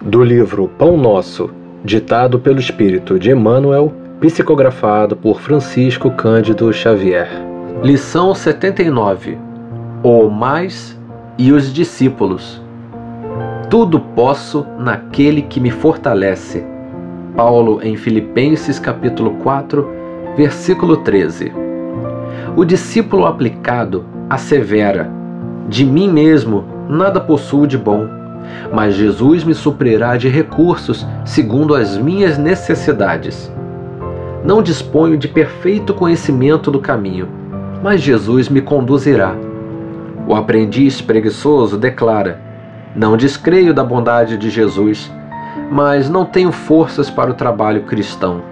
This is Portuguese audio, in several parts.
Do livro Pão Nosso, ditado pelo Espírito de Emmanuel, psicografado por Francisco Cândido Xavier. Lição 79: O mais e os discípulos. Tudo posso naquele que me fortalece. Paulo em Filipenses capítulo 4, versículo 13. O discípulo aplicado assevera: De mim mesmo nada possuo de bom mas Jesus me suprirá de recursos segundo as minhas necessidades. Não disponho de perfeito conhecimento do caminho, mas Jesus me conduzirá. O aprendiz preguiçoso declara: Não descreio da bondade de Jesus, mas não tenho forças para o trabalho cristão.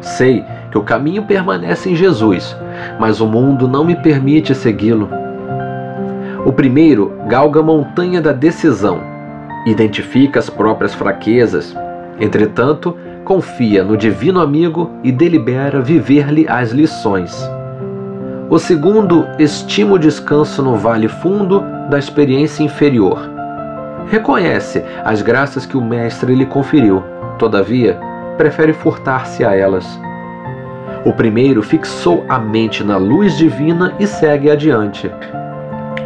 Sei que o caminho permanece em Jesus, mas o mundo não me permite segui-lo. O primeiro galga a montanha da decisão, identifica as próprias fraquezas, entretanto, confia no divino amigo e delibera viver-lhe as lições. O segundo estima o descanso no vale fundo da experiência inferior. Reconhece as graças que o Mestre lhe conferiu, todavia, prefere furtar-se a elas. O primeiro fixou a mente na luz divina e segue adiante.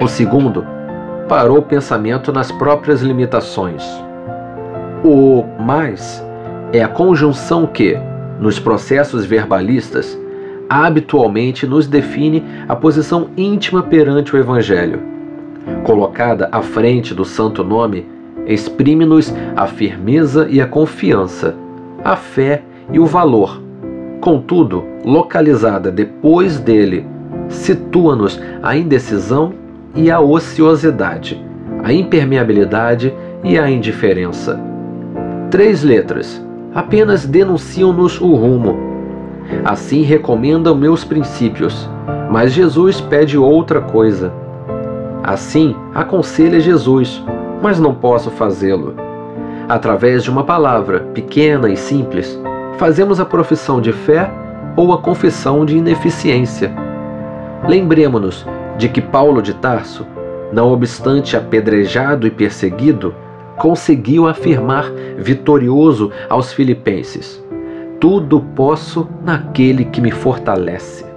O segundo parou o pensamento nas próprias limitações. O mais é a conjunção que, nos processos verbalistas, habitualmente nos define a posição íntima perante o Evangelho. Colocada à frente do santo nome, exprime-nos a firmeza e a confiança, a fé e o valor. Contudo, localizada depois dele, situa-nos a indecisão e a ociosidade, a impermeabilidade e a indiferença. Três letras apenas denunciam-nos o rumo. Assim recomendam meus princípios, mas Jesus pede outra coisa. Assim aconselha Jesus, mas não posso fazê-lo. Através de uma palavra pequena e simples, fazemos a profissão de fé ou a confissão de ineficiência. Lembremos-nos de que Paulo de Tarso, não obstante apedrejado e perseguido, conseguiu afirmar vitorioso aos filipenses: Tudo posso naquele que me fortalece.